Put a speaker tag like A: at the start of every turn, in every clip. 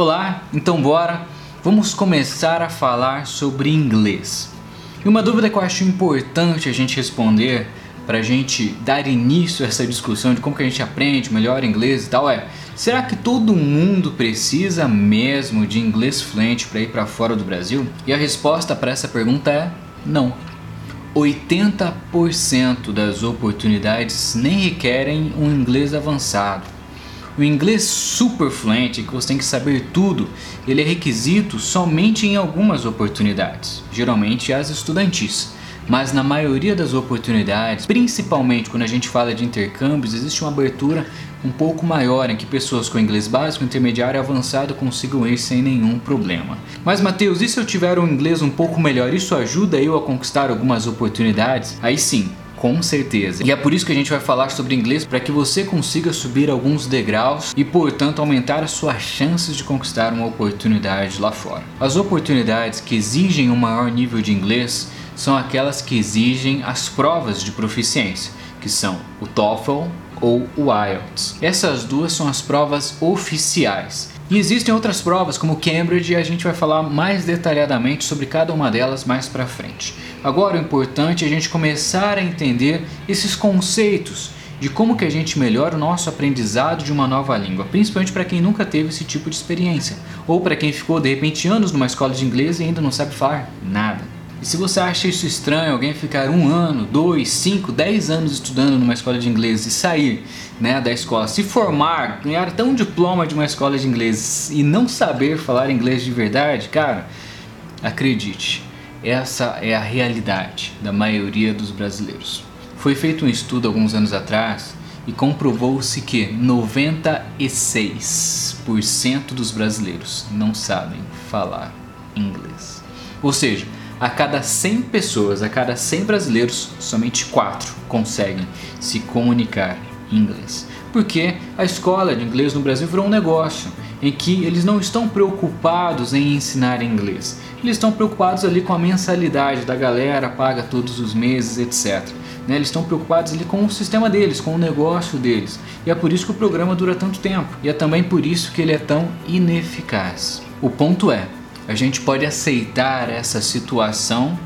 A: Olá, então bora, vamos começar a falar sobre inglês. E uma dúvida que eu acho importante a gente responder para a gente dar início a essa discussão de como que a gente aprende melhor inglês e tal é: será que todo mundo precisa mesmo de inglês fluente para ir para fora do Brasil? E a resposta para essa pergunta é não. 80% das oportunidades nem requerem um inglês avançado. O inglês super fluente, que você tem que saber tudo, ele é requisito somente em algumas oportunidades, geralmente as estudantis. Mas na maioria das oportunidades, principalmente quando a gente fala de intercâmbios, existe uma abertura um pouco maior em que pessoas com inglês básico, intermediário e avançado consigam ir sem nenhum problema. Mas Matheus, e se eu tiver um inglês um pouco melhor, isso ajuda eu a conquistar algumas oportunidades? Aí sim, com certeza. E é por isso que a gente vai falar sobre inglês para que você consiga subir alguns degraus e, portanto, aumentar as suas chances de conquistar uma oportunidade lá fora. As oportunidades que exigem um maior nível de inglês são aquelas que exigem as provas de proficiência, que são o TOEFL ou o IELTS. Essas duas são as provas oficiais. E existem outras provas como Cambridge e a gente vai falar mais detalhadamente sobre cada uma delas mais para frente. Agora o importante é a gente começar a entender esses conceitos de como que a gente melhora o nosso aprendizado de uma nova língua, principalmente para quem nunca teve esse tipo de experiência, ou para quem ficou de repente anos numa escola de inglês e ainda não sabe falar nada. E se você acha isso estranho, alguém ficar um ano, dois, cinco, dez anos estudando numa escola de inglês e sair né, da escola, se formar, ganhar até um diploma de uma escola de inglês e não saber falar inglês de verdade, cara, acredite, essa é a realidade da maioria dos brasileiros. Foi feito um estudo alguns anos atrás e comprovou-se que 96% dos brasileiros não sabem falar inglês. Ou seja, a cada 100 pessoas, a cada 100 brasileiros, somente 4 conseguem se comunicar em inglês. Porque a escola de inglês no Brasil virou um negócio em que eles não estão preocupados em ensinar inglês. Eles estão preocupados ali com a mensalidade da galera, paga todos os meses, etc. Né? Eles estão preocupados ali com o sistema deles, com o negócio deles. E é por isso que o programa dura tanto tempo. E é também por isso que ele é tão ineficaz. O ponto é, a gente pode aceitar essa situação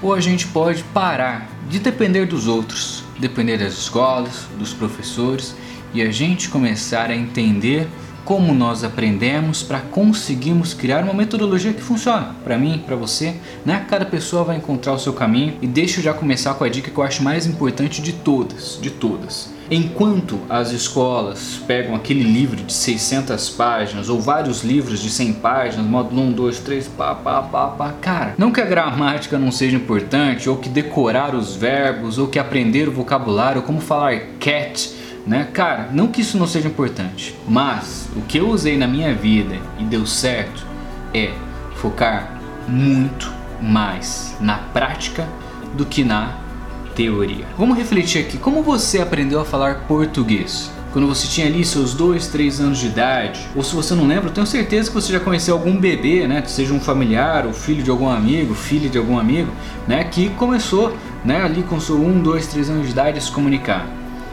A: ou a gente pode parar de depender dos outros, depender das escolas, dos professores e a gente começar a entender como nós aprendemos para conseguirmos criar uma metodologia que funciona para mim, para você, né? Cada pessoa vai encontrar o seu caminho e deixa eu já começar com a dica que eu acho mais importante de todas, de todas. Enquanto as escolas pegam aquele livro de 600 páginas ou vários livros de 100 páginas, módulo 1, 2, 3, pá, pá, pá, pá, cara, não que a gramática não seja importante, ou que decorar os verbos, ou que aprender o vocabulário, como falar cat, né? Cara, não que isso não seja importante, mas o que eu usei na minha vida e deu certo é focar muito mais na prática do que na teoria. Vamos refletir aqui, como você aprendeu a falar português? Quando você tinha ali seus 2, 3 anos de idade, ou se você não lembra, tenho certeza que você já conheceu algum bebê, né, que seja um familiar, ou filho de algum amigo, filho de algum amigo, né, que começou, né, ali com seu 1, 2, 3 anos de idade a se comunicar.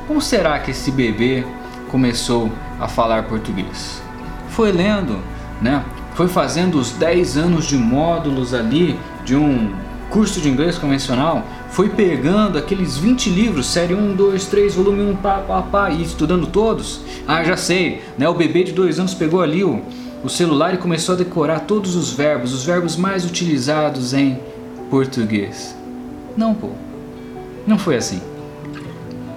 A: Como será que esse bebê começou a falar português? Foi lendo, né? Foi fazendo os 10 anos de módulos ali de um curso de inglês convencional, foi pegando aqueles 20 livros, série 1, 2, 3, volume 1, pá, pá, pá, e estudando todos. Ah, já sei, né? O bebê de 2 anos pegou ali o, o celular e começou a decorar todos os verbos, os verbos mais utilizados em português. Não, pô. Não foi assim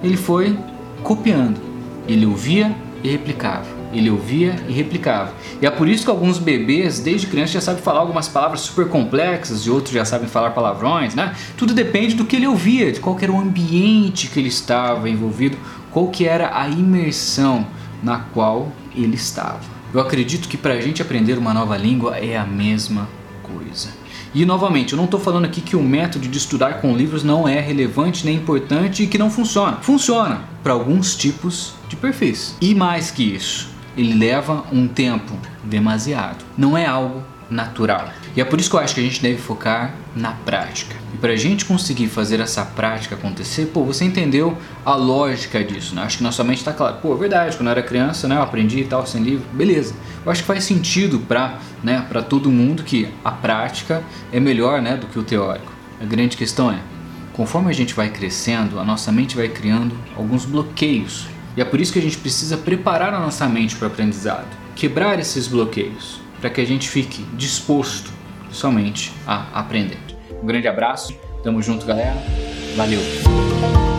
A: ele foi copiando. Ele ouvia e replicava. Ele ouvia e replicava. E é por isso que alguns bebês, desde criança, já sabem falar algumas palavras super complexas, e outros já sabem falar palavrões, né? Tudo depende do que ele ouvia, de qual era o ambiente que ele estava envolvido, qual que era a imersão na qual ele estava. Eu acredito que para a gente aprender uma nova língua é a mesma coisa. E novamente, eu não estou falando aqui que o método de estudar com livros não é relevante nem importante e que não funciona. Funciona para alguns tipos de perfis. E mais que isso, ele leva um tempo demasiado. Não é algo natural. E é por isso que eu acho que a gente deve focar na prática. E para a gente conseguir fazer essa prática acontecer, pô, você entendeu a lógica disso, né? Acho que na sua mente está claro. Pô, é verdade, quando eu era criança, né, eu aprendi e tal, sem livro, beleza. Eu acho que faz sentido para né, todo mundo que a prática é melhor né, do que o teórico. A grande questão é, conforme a gente vai crescendo, a nossa mente vai criando alguns bloqueios. E é por isso que a gente precisa preparar a nossa mente para o aprendizado, quebrar esses bloqueios, para que a gente fique disposto somente a aprender. Um grande abraço, tamo junto, galera. Valeu!